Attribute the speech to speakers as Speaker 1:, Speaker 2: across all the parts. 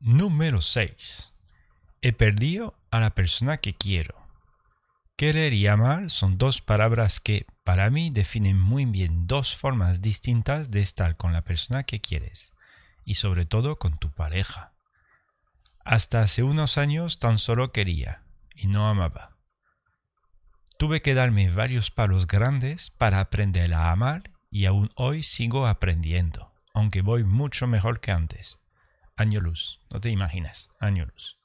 Speaker 1: Número 6. He perdido a la persona que quiero. Querer y amar son dos palabras que, para mí, definen muy bien dos formas distintas de estar con la persona que quieres, y sobre todo con tu pareja. Hasta hace unos años tan solo quería, y no amaba. Tuve que darme varios palos grandes para aprender a amar y aún hoy sigo aprendiendo, aunque voy mucho mejor que antes. Año luz, no te imaginas, año luz.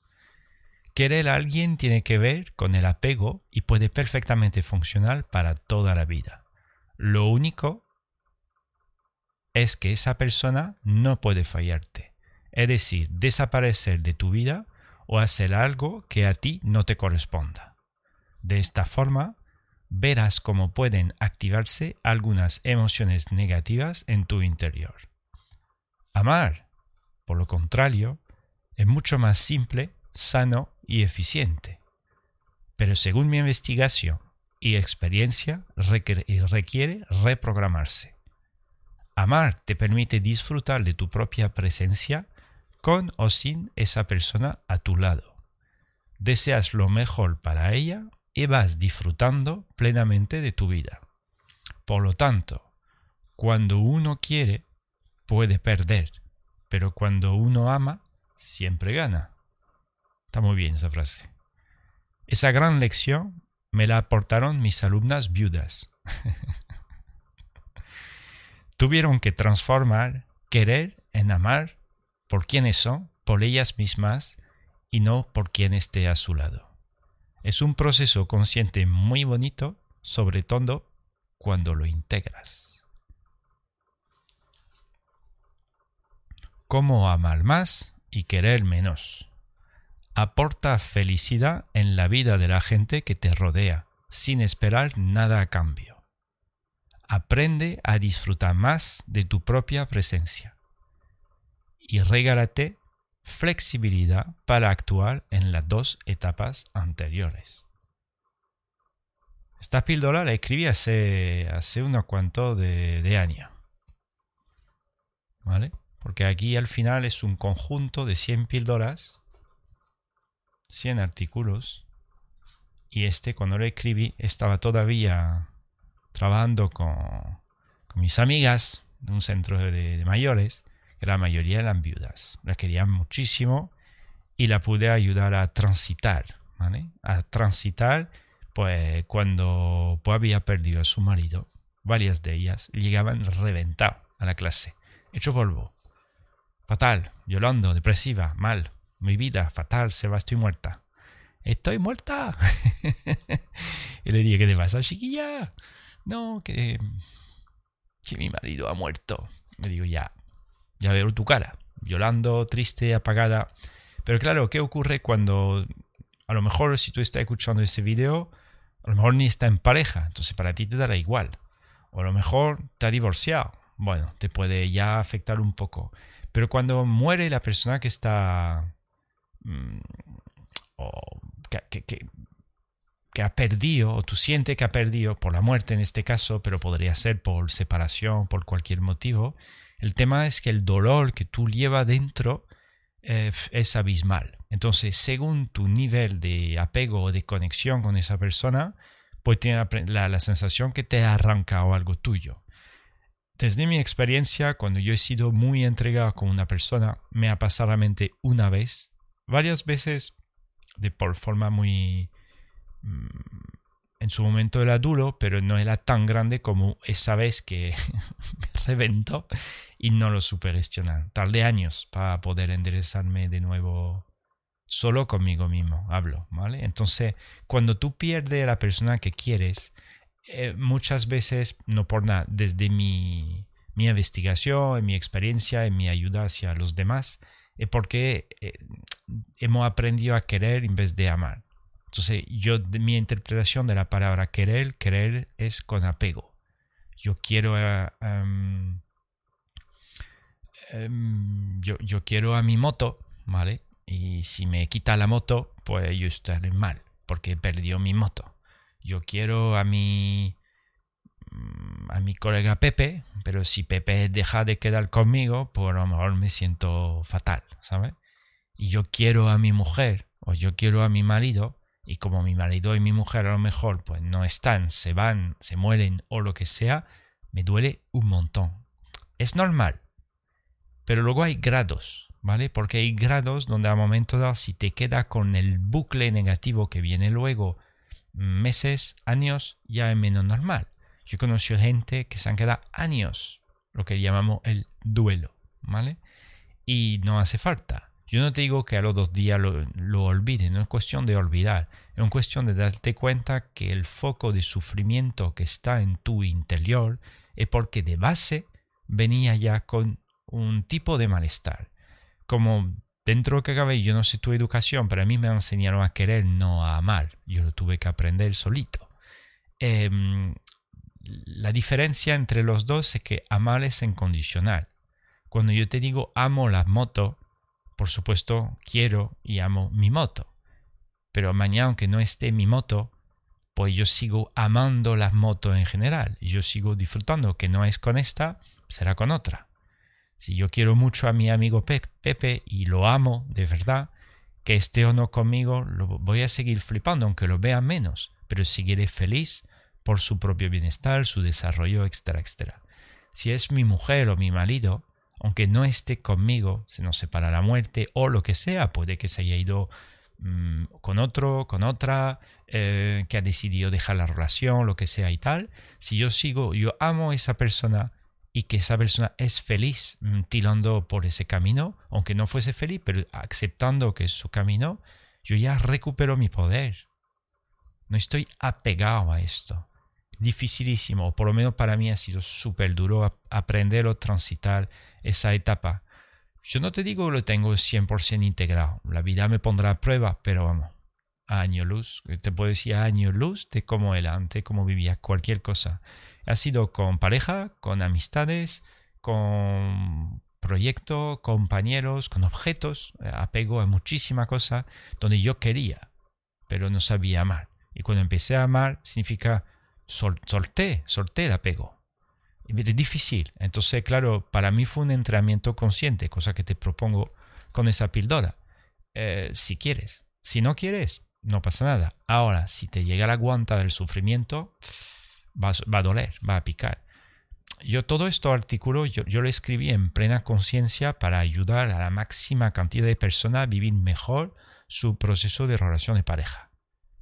Speaker 1: Querer a alguien tiene que ver con el apego y puede perfectamente funcionar para toda la vida. Lo único es que esa persona no puede fallarte, es decir, desaparecer de tu vida o hacer algo que a ti no te corresponda. De esta forma, verás cómo pueden activarse algunas emociones negativas en tu interior. Amar, por lo contrario, es mucho más simple, sano y eficiente. Pero según mi investigación y experiencia, requiere reprogramarse. Amar te permite disfrutar de tu propia presencia con o sin esa persona a tu lado. Deseas lo mejor para ella y vas disfrutando plenamente de tu vida. Por lo tanto, cuando uno quiere, puede perder, pero cuando uno ama, siempre gana. Está muy bien esa frase. Esa gran lección me la aportaron mis alumnas viudas. Tuvieron que transformar querer en amar por quienes son, por ellas mismas y no por quien esté a su lado. Es un proceso consciente muy bonito, sobre todo cuando lo integras. ¿Cómo amar más y querer menos? aporta felicidad en la vida de la gente que te rodea, sin esperar nada a cambio. Aprende a disfrutar más de tu propia presencia y regálate flexibilidad para actuar en las dos etapas anteriores. Esta píldora la escribí hace, hace unos cuantos de, de años. ¿Vale? Porque aquí al final es un conjunto de 100 píldoras 100 artículos y este cuando lo escribí estaba todavía trabajando con, mis amigas en un centro de, mayores, que la mayoría eran viudas. La querían muchísimo y la pude ayudar a transitar. A transitar, pues cuando había perdido a su marido, varias de ellas llegaban reventado a la clase, hecho polvo, fatal, llorando, depresiva, mal, mi vida fatal, Seba, estoy muerta. Estoy muerta. y le dije, ¿qué te pasa, chiquilla? No, que, que mi marido ha muerto. Me digo, ya, ya veo tu cara, llorando, triste, apagada. Pero claro, ¿qué ocurre cuando, a lo mejor si tú estás escuchando este video, a lo mejor ni está en pareja, entonces para ti te dará igual. O a lo mejor te ha divorciado. Bueno, te puede ya afectar un poco. Pero cuando muere la persona que está Mm, o que, ha perdido, o tú sientes que ha perdido por la muerte en este caso, pero podría ser por separación, por cualquier motivo, el tema es que el dolor que tú llevas dentro eh, es abismal. Entonces, según tu nivel de apego o de conexión con esa persona, pues tiene la, la sensación que te ha arrancado algo tuyo. Desde mi experiencia, cuando yo he sido muy entregado con una persona, me ha pasado a la mente una vez varias veces de por forma muy... Mm, en su momento era duro, pero no era tan grande como esa vez que me reventó y no lo supe gestionar. Tardé años para poder enderezarme de nuevo solo conmigo mismo, hablo, ¿vale? Entonces, cuando tú pierdes a la persona que quieres, eh, muchas veces, no por nada, desde mi, mi investigación, mi experiencia, en mi ayuda hacia los demás, es porque eh, hemos aprendido a querer en vez de amar. Entonces, yo, mi interpretación de la palabra querer, querer es con apego. Yo quiero em, yo, yo, quiero a mi moto, ¿vale? Y si me quita la moto, pues yo estaré mal, porque perdió mi moto. Yo quiero a mi mm, a mi colega Pepe, pero si Pepe deja de quedar conmigo, pues a lo mejor me siento fatal, ¿sabes? Y yo quiero a mi mujer o yo quiero a mi marido, y como mi marido y mi mujer a lo mejor pues no están, se van, se mueren o lo que sea, me duele un montón. Es normal. Pero luego hay grados, ¿vale? Porque hay grados donde a momento dado, si te queda con el bucle negativo que viene luego, meses, años, ya es menos normal. Yo he conocido gente que se han quedado años, lo que llamamos el duelo, ¿vale? Y no hace falta. Yo no te digo que a los dos días lo, lo olvides, no es cuestión de olvidar, es una cuestión de darte cuenta que el foco de sufrimiento que está en tu interior es porque de base venía ya con un tipo de malestar. Como dentro de que cabe, yo no sé tu educación, pero a mí me enseñaron a querer, no a amar. Yo lo tuve que aprender solito. Em, la diferencia entre los dos es que amar es incondicional. Cuando yo te digo amo la moto, por supuesto quiero y amo mi moto. Pero mañana, aunque no esté mi moto, pues yo sigo amando las motos en general. Yo sigo disfrutando, que no es con esta, será con otra. Si yo quiero mucho a mi amigo Pepe y lo amo de verdad, que esté o no conmigo, lo voy a seguir flipando, aunque lo vea menos, pero seguiré feliz por su propio bienestar, su desarrollo, etcétera, etcétera. Si es mi mujer o mi marido, aunque no esté conmigo, se nos separa la muerte o lo que sea, puede que se haya ido mm, con otro, con otra, eh, que ha decidido dejar la relación, lo que sea y tal, si yo sigo, yo amo a esa persona, y que esa persona es feliz tirando por ese camino, aunque no fuese feliz, pero aceptando que es su camino, yo ya recupero mi poder. No estoy apegado a esto. Dificilísimo, por lo menos para mí ha sido súper duro aprender o transitar esa etapa. Yo no te digo que lo tengo 100% integrado. La vida me pondrá a prueba, pero vamos, año luz. Te puedo decir año luz de cómo era antes, cómo vivía cualquier cosa. Ha sido con pareja, con amistades, con proyectos, compañeros, con objetos, eh, apego a muchísima cosa donde yo quería, pero no sabía amar. Y cuando empecé a amar, significa solté, solté el apego. Es difícil. Entonces, claro, para mí fue un entrenamiento consciente, cosa que te propongo con esa píldora. Eh, si quieres. Si no quieres, no pasa nada. Ahora, si te llega la guanta del sufrimiento, va, a doler, va a picar. Yo todo esto artículo, yo, yo lo escribí en plena conciencia para ayudar a la máxima cantidad de personas a vivir mejor su proceso de relación de pareja,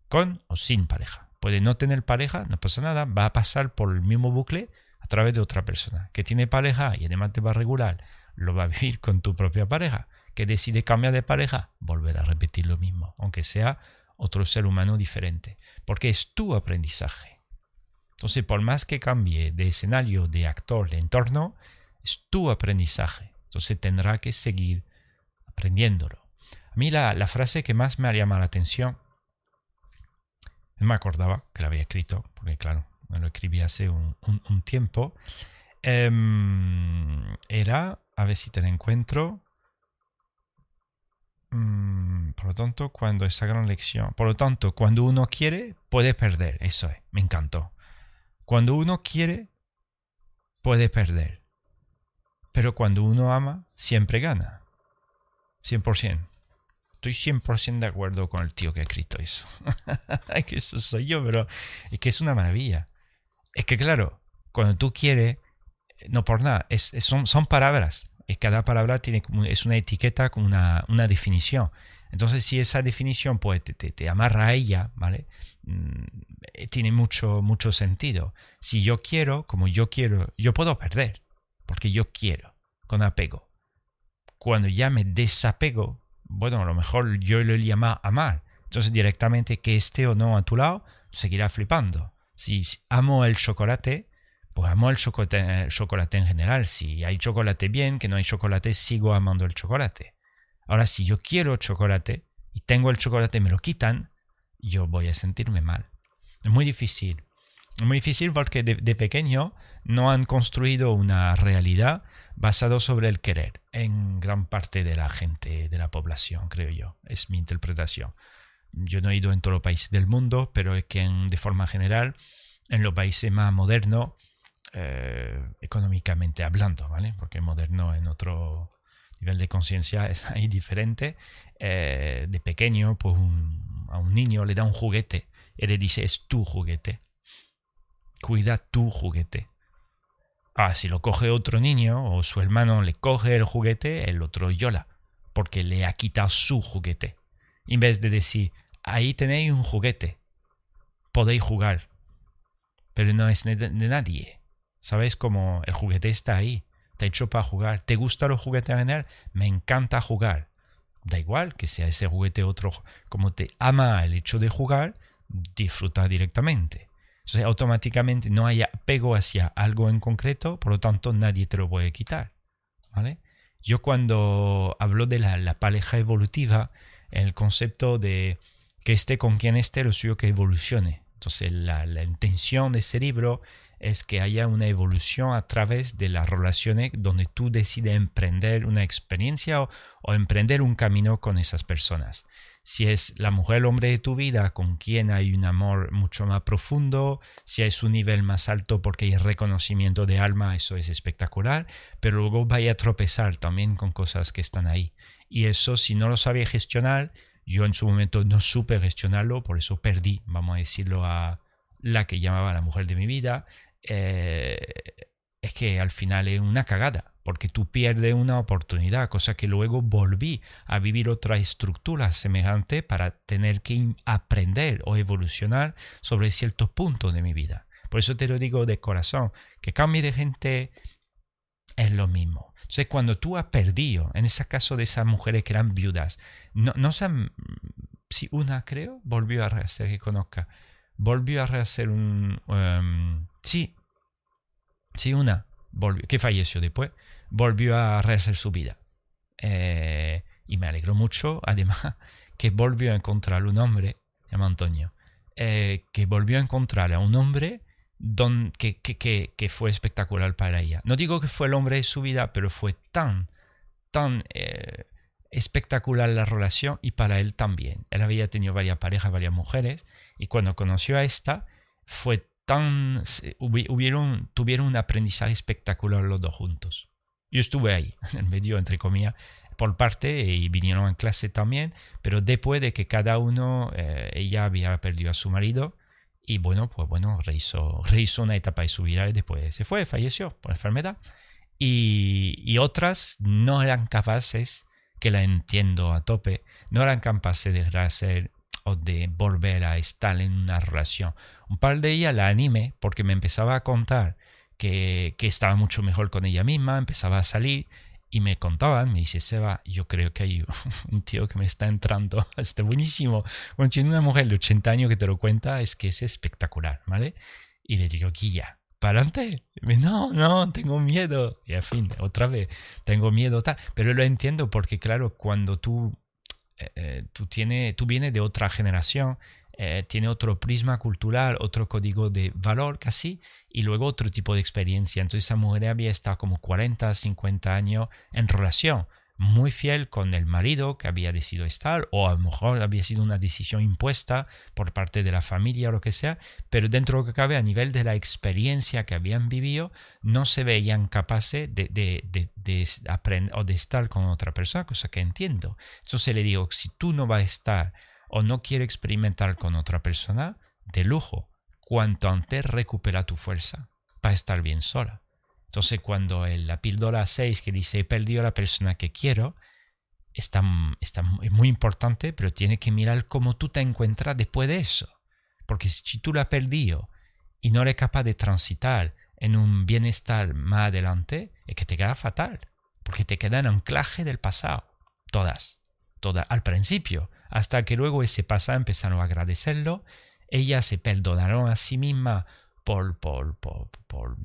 Speaker 1: con o sin pareja. Puede no tener pareja, no pasa nada, va a pasar por el mismo bucle a través de otra persona. Que tiene pareja y además te va a regular, lo va a vivir con tu propia pareja. Que decide cambiar de pareja, volver a repetir lo mismo, aunque sea otro ser humano diferente, porque es tu aprendizaje. Entonces, por más que cambie de escenario, de actor, de entorno, es tu aprendizaje. Entonces tendrá que seguir aprendiéndolo. A mí la, frase que más me ha llamado la atención, no me acordaba que la había escrito, porque claro, me lo escribí hace un, tiempo, em, era, a ver si te la encuentro, Mm, por lo tanto, cuando esa gran lección, por lo tanto, cuando uno quiere, puede perder. Eso es, me encantó. Cuando uno quiere, puede perder. Pero cuando uno ama, siempre gana. 100%. Estoy 100% de acuerdo con el tío que ha escrito eso. es que eso soy yo, pero es que es una maravilla. Es que claro, cuando tú quieres, no por nada, es, son, son palabras cada palabra tiene es una etiqueta con una, definición. Entonces, si esa definición pues, te, amarra a ella, ¿vale? Mm, tiene mucho, mucho sentido. Si yo quiero, como yo quiero, yo puedo perder, porque yo quiero, con apego. Cuando ya me desapego, bueno, a lo mejor yo lo llamo amar. Entonces, directamente que esté o no a tu lado, seguirá flipando. Si amo el chocolate, pues amo el chocolate, en general. Si hay chocolate bien, que no hay chocolate, sigo amando el chocolate. Ahora, si yo quiero chocolate y tengo el chocolate me lo quitan, yo voy a sentirme mal. Es muy difícil. Es muy difícil porque de, pequeño no han construido una realidad basada sobre el querer en gran parte de la gente, de la población, creo yo. Es mi interpretación. Yo no he ido en todos los países del mundo, pero es que de forma general, en los países más modernos, eh, económicamente hablando, ¿vale? Porque moderno en otro nivel de conciencia es ahí diferente. Eh, de pequeño, pues a un niño le da un juguete y le dice, es tu juguete. Cuida tu juguete. Ah, si lo coge otro niño o su hermano le coge el juguete, el otro llora porque le ha quitado su juguete. En vez de decir, ahí tenéis un juguete, podéis jugar, pero no es de, nadie. ¿Sabes cómo el juguete está ahí? Te ha hecho para jugar. ¿Te gusta los juguetes en general? Me encanta jugar. Da igual que sea ese juguete otro. Como te ama el hecho de jugar, disfruta directamente. Entonces, automáticamente no hay apego hacia algo en concreto, por lo tanto, nadie te lo puede quitar. ¿Vale? Yo cuando hablo de la, pareja evolutiva, el concepto de que esté con quien esté, lo suyo que evolucione. Entonces, la, la intención de ese libro es que haya una evolución a través de las relaciones donde tú decides emprender una experiencia o, emprender un camino con esas personas si es la mujer o hombre de tu vida con quien hay un amor mucho más profundo, si es un nivel más alto porque hay reconocimiento de alma, eso es espectacular, pero luego vaya a tropezar también con cosas que están ahí. Y eso, si no lo sabía gestionar, yo en su momento no supe gestionarlo, por eso perdí, vamos a decirlo, a la que llamaba la mujer de mi vida. Eh, es que al final es una cagada porque tú pierdes una oportunidad, cosa que luego volví a vivir otra estructura semejante para tener que aprender o evolucionar sobre ciertos puntos de mi vida. Por eso te lo digo de corazón, que cambie de gente es lo mismo. Entonces, cuando tú has perdido, en ese caso de esas mujeres que eran viudas, no, no se si una creo, volvió a rehacer, que conozca, volvió a rehacer un... Um, sí, sí, una, volvió, que falleció después, volvió a rehacer su vida. Eh, y me alegró mucho, además, que volvió a encontrar un hombre, se llama Antonio, eh, que volvió a encontrar a un hombre don, que, que, que, fue espectacular para ella. No digo que fue el hombre de su vida, pero fue tan, tan eh, espectacular la relación y para él también. Él había tenido varias parejas, varias mujeres, y cuando conoció a esta, fue tuvieron un aprendizaje espectacular los dos juntos. Yo estuve ahí, en medio, entre comillas, por parte y vinieron en clase también, pero después de que cada uno, eh, ella había perdido a su marido y bueno, pues bueno, rehizo, rehizo una etapa de su vida y después se fue, falleció por enfermedad. Y, y otras no eran capaces, que la entiendo a tope, no eran capaces de hacer o de volver a estar en una relación. Un par de ellas la animé porque me empezaba a contar que, estaba mucho mejor con ella misma, empezaba a salir y me contaban, me dice Seba, yo creo que hay un tío que me está entrando, está buenísimo. Bueno, tiene una mujer de 80 años que te lo cuenta, es que es espectacular, ¿vale? Y le digo, Guilla, ¿para adelante? No, no, tengo miedo. Y al fin, otra vez, tengo miedo, tal. Pero lo entiendo porque, claro, cuando tú, eh, eh, tú, tiene, tú vienes de otra generación, eh, tiene otro prisma cultural, otro código de valor casi, y luego otro tipo de experiencia. Entonces esa mujer había estado como 40, 50 años en relación, muy fiel con el marido que había decidido estar, o a lo mejor había sido una decisión impuesta por parte de la familia o lo que sea, pero dentro de lo que cabe, a nivel de la experiencia que habían vivido, no se veían capaces de, de, de, de aprender o de estar con otra persona, cosa que entiendo. Entonces le digo, si tú no vas a estar o no quiere experimentar con otra persona, de lujo. Cuanto antes recupera tu fuerza para estar bien sola. Entonces cuando la píldora 6 que dice he perdido a la persona que quiero, está, está muy importante, pero tiene que mirar cómo tú te encuentras después de eso. Porque si tú la has perdido y no eres capaz de transitar en un bienestar más adelante, es que te queda fatal. Porque te queda en anclaje del pasado. Todas. Todas. Al principio hasta que luego ese pasado empezaron a agradecerlo, ellas se perdonaron a sí mismas por, por, por,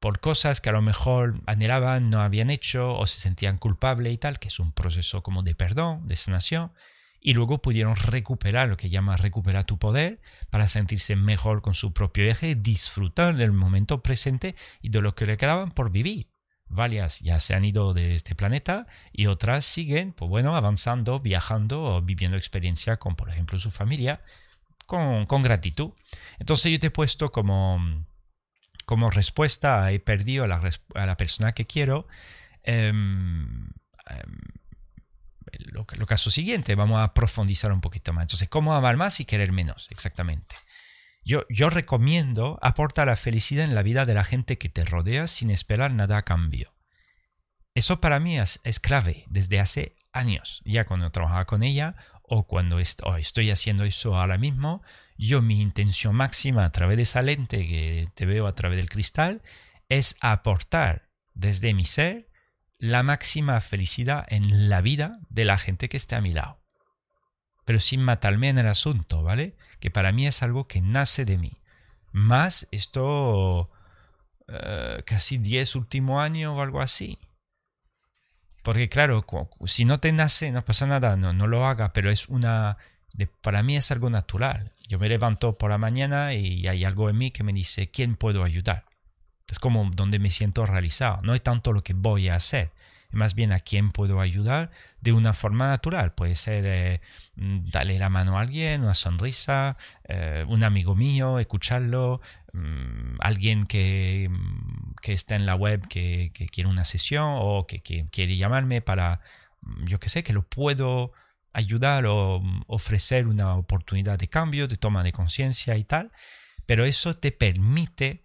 Speaker 1: por cosas que a lo mejor anhelaban, no habían hecho o se sentían culpables y tal, que es un proceso como de perdón, de sanación, y luego pudieron recuperar lo que llama recuperar tu poder para sentirse mejor con su propio eje, disfrutar del momento presente y de lo que le quedaban por vivir varias ya se han ido de este planeta y otras siguen, pues bueno, avanzando, viajando o viviendo experiencia con, por ejemplo, su familia, con, con gratitud. Entonces yo te he puesto como, como respuesta he perdido a la, persona que quiero, em, lo, caso siguiente, vamos a profundizar un poquito más. Entonces, ¿cómo amar más y querer menos? Exactamente. Yo, yo recomiendo aportar la felicidad en la vida de la gente que te rodea sin esperar nada a cambio. Eso para mí es, clave desde hace años. Ya cuando trabajaba con ella o cuando estoy haciendo eso ahora mismo, yo mi intención máxima a través de esa lente que te veo a través del cristal es aportar desde mi ser la máxima felicidad en la vida de la gente que esté a mi lado. Pero sin matarme en el asunto, ¿vale? Que para mí es algo que nace de mí. Más esto eh, casi 10 últimos años o algo así. Porque claro, si no te nace, no pasa nada, no, no lo haga, pero es una... para mí es algo natural. Yo me levanto por la mañana y hay algo en mí que me dice, ¿quién puedo ayudar? Es como donde me siento realizado. No es tanto lo que voy a hacer, más bien a quién puedo ayudar de una forma natural. Puede ser eh, mm, darle la mano a alguien, una sonrisa, eh, un amigo mío, escucharlo, mm, alguien que, mm, que, está en la web que, quiere una sesión o que, quiere llamarme para, yo qué sé, que lo puedo ayudar o ofrecer una oportunidad de cambio, de toma de conciencia y tal. Pero eso te permite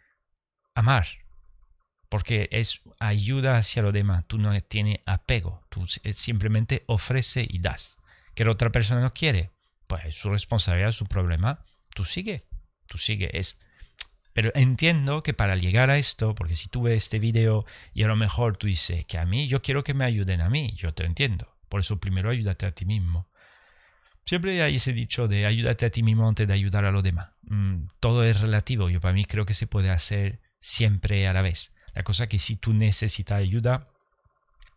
Speaker 1: amar, porque es ayuda hacia lo demás, tú no tienes apego, tú simplemente ofrece y das. Que la otra persona no quiere, pues es su responsabilidad, su problema, tú sigue, tú sigue, es... Pero entiendo que para llegar a esto, porque si tú ves este video y a lo mejor tú dices que a mí, yo quiero que me ayuden a mí, yo te entiendo. Por eso primero ayúdate a ti mismo. Siempre hay ese dicho de ayúdate a ti mismo antes de ayudar a los demás. Mm, todo es relativo. Yo para mí creo que se puede hacer siempre a la vez. La cosa que si tú necesitas ayuda,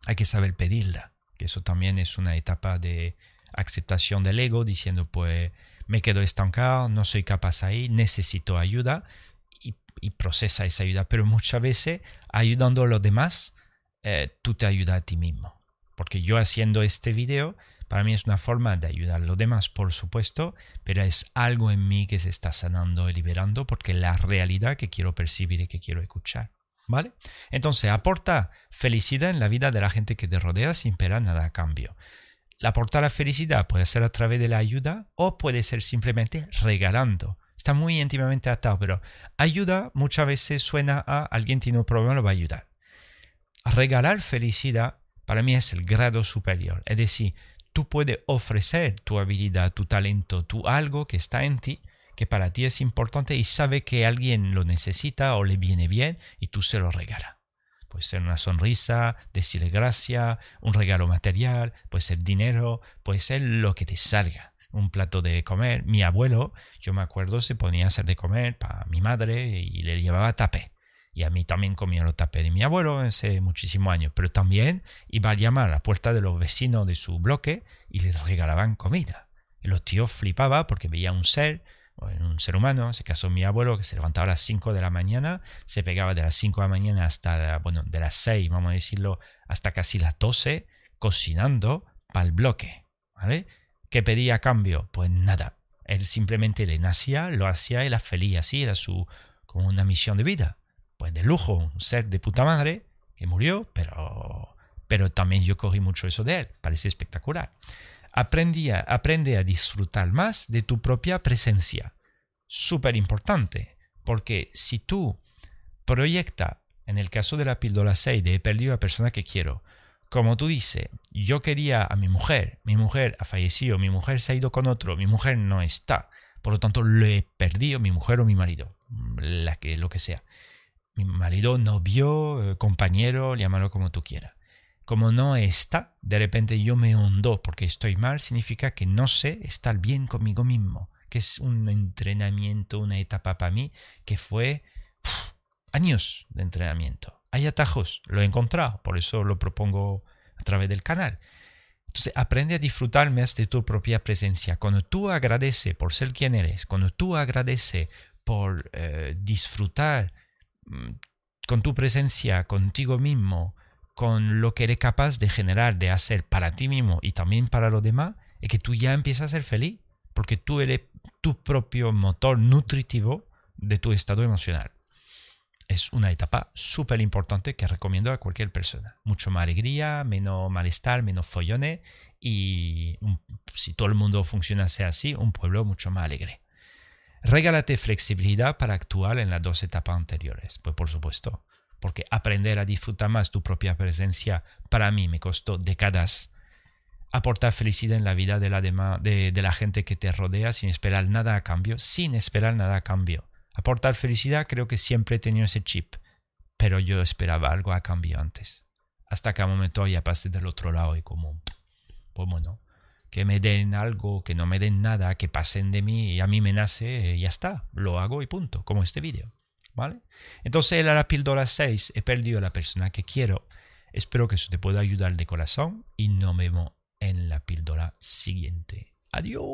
Speaker 1: hay que saber pedirla. Que eso también es una etapa de aceptación del ego, diciendo pues me quedo estancado, no soy capaz ahí, necesito ayuda y, procesa esa ayuda. Pero muchas veces ayudando a los demás, eh, tú te ayudas a ti mismo. Porque yo haciendo este video, para mí es una forma de ayudar a los demás, por supuesto, pero es algo en mí que se está sanando y liberando porque la realidad que quiero percibir y que quiero escuchar. ¿Vale? Entonces, aporta felicidad en la vida de la gente que te rodea sin esperar nada a cambio. Aportar la felicidad puede ser a través de la ayuda o puede ser simplemente regalando. Está muy íntimamente atado, pero ayuda muchas veces suena a alguien tiene un problema, lo va a ayudar. Regalar felicidad para mí es el grado superior. Es decir, tú puedes ofrecer tu habilidad, tu talento, tu algo que está en ti que para ti es importante y sabe que alguien lo necesita o le viene bien y tú se lo regalas. Puede ser una sonrisa, decirle gracias, un regalo material, puede ser dinero, puede ser lo que te salga. Un plato de comer. Mi abuelo, yo me acuerdo, se ponía a hacer de comer para mi madre y le llevaba tapé. Y a mí también comía los tapé de mi abuelo hace muchísimos años. Pero también iba a llamar a la puerta de los vecinos de su bloque y les regalaban comida. Y los tíos flipaban porque veían un ser un ser humano, se casó mi abuelo que se levantaba a las 5 de la mañana, se pegaba de las 5 de la mañana hasta, bueno, de las 6, vamos a decirlo, hasta casi las 12, cocinando para el bloque, ¿vale? ¿Qué pedía a cambio? Pues nada, él simplemente le nacía, lo hacía y la feliz, así era su, como una misión de vida. Pues de lujo, un ser de puta madre que murió, pero, pero también yo cogí mucho eso de él, parece espectacular aprende a disfrutar más de tu propia presencia. Súper importante, porque si tú proyectas, en el caso de la píldora 6 de he perdido a la persona que quiero, como tú dices, yo quería a mi mujer, mi mujer ha fallecido, mi mujer se ha ido con otro, mi mujer no está, por lo tanto le he perdido, mi mujer o mi marido, lo que sea. Mi marido, novio, eh, compañero, llámalo como tú quieras como no está, de repente yo me hundo porque estoy mal, significa que no sé estar bien conmigo mismo, que es un entrenamiento, una etapa para mí que fue años de entrenamiento. Hay atajos, lo he encontrado, por eso lo propongo a través del canal. Entonces, aprende a disfrutar más de tu propia presencia. Cuando tú agradeces por ser quien eres, cuando tú agradeces por eh, disfrutar con tu presencia contigo mismo, con lo que eres capaz de generar, de hacer para ti mismo y también para los demás, es que tú ya empiezas a ser feliz, porque tú eres tu propio motor nutritivo de tu estado emocional. es una etapa súper importante que recomiendo a cualquier persona. Mucho más alegría, menos malestar, menos follones y si todo el mundo funcionase así, un pueblo mucho más alegre. Regálate flexibilidad para actuar en las dos etapas anteriores. Pues por supuesto, porque aprender a disfrutar más tu propia presencia para mí me costó décadas. Aportar felicidad en la vida de la, de, la gente que te rodea sin esperar nada a cambio, sin esperar nada a cambio. Aportar felicidad creo que siempre he tenido ese chip, pero yo esperaba algo a cambio antes. Hasta que a un momento ya pasé del otro lado y como, pues bueno, que me den algo, que no me den nada, que pasen de mí y a mí me nace, y ya está, lo hago y punto, como este vídeo. ¿Vale? Entonces era la píldora 6, he perdido a la persona que quiero. Espero que eso te pueda ayudar de corazón y nos vemos en la píldora siguiente. Adiós.